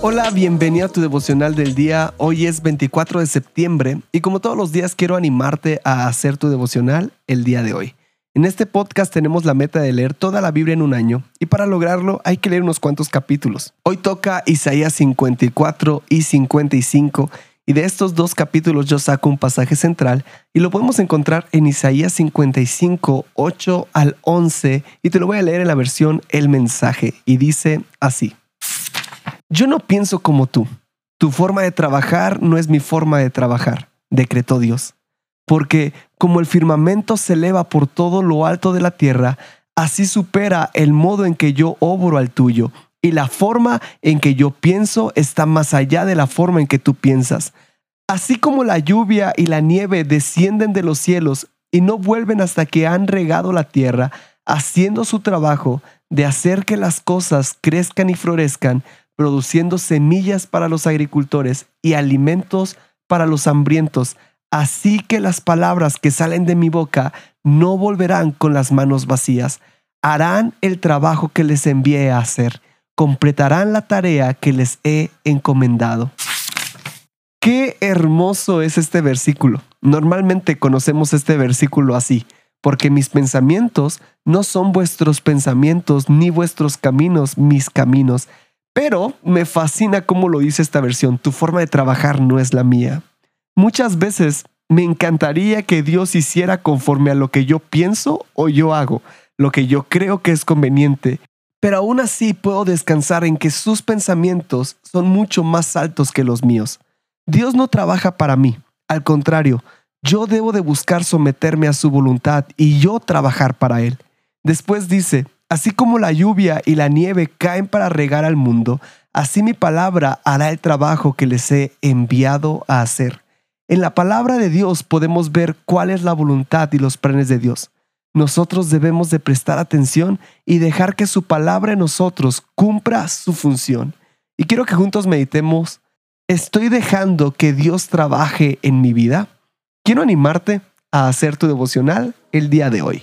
Hola, bienvenido a tu devocional del día. Hoy es 24 de septiembre y como todos los días quiero animarte a hacer tu devocional el día de hoy. En este podcast tenemos la meta de leer toda la Biblia en un año y para lograrlo hay que leer unos cuantos capítulos. Hoy toca Isaías 54 y 55 y de estos dos capítulos yo saco un pasaje central y lo podemos encontrar en Isaías 55, 8 al 11 y te lo voy a leer en la versión El mensaje y dice así. Yo no pienso como tú. Tu forma de trabajar no es mi forma de trabajar, decretó Dios. Porque como el firmamento se eleva por todo lo alto de la tierra, así supera el modo en que yo obro al tuyo, y la forma en que yo pienso está más allá de la forma en que tú piensas. Así como la lluvia y la nieve descienden de los cielos y no vuelven hasta que han regado la tierra, haciendo su trabajo de hacer que las cosas crezcan y florezcan, produciendo semillas para los agricultores y alimentos para los hambrientos. Así que las palabras que salen de mi boca no volverán con las manos vacías. Harán el trabajo que les envié a hacer. Completarán la tarea que les he encomendado. Qué hermoso es este versículo. Normalmente conocemos este versículo así, porque mis pensamientos no son vuestros pensamientos, ni vuestros caminos mis caminos. Pero me fascina cómo lo dice esta versión, tu forma de trabajar no es la mía. Muchas veces me encantaría que Dios hiciera conforme a lo que yo pienso o yo hago, lo que yo creo que es conveniente, pero aún así puedo descansar en que sus pensamientos son mucho más altos que los míos. Dios no trabaja para mí, al contrario, yo debo de buscar someterme a su voluntad y yo trabajar para Él. Después dice, Así como la lluvia y la nieve caen para regar al mundo, así mi palabra hará el trabajo que les he enviado a hacer. En la palabra de Dios podemos ver cuál es la voluntad y los planes de Dios. Nosotros debemos de prestar atención y dejar que su palabra en nosotros cumpla su función. Y quiero que juntos meditemos, ¿estoy dejando que Dios trabaje en mi vida? Quiero animarte a hacer tu devocional el día de hoy.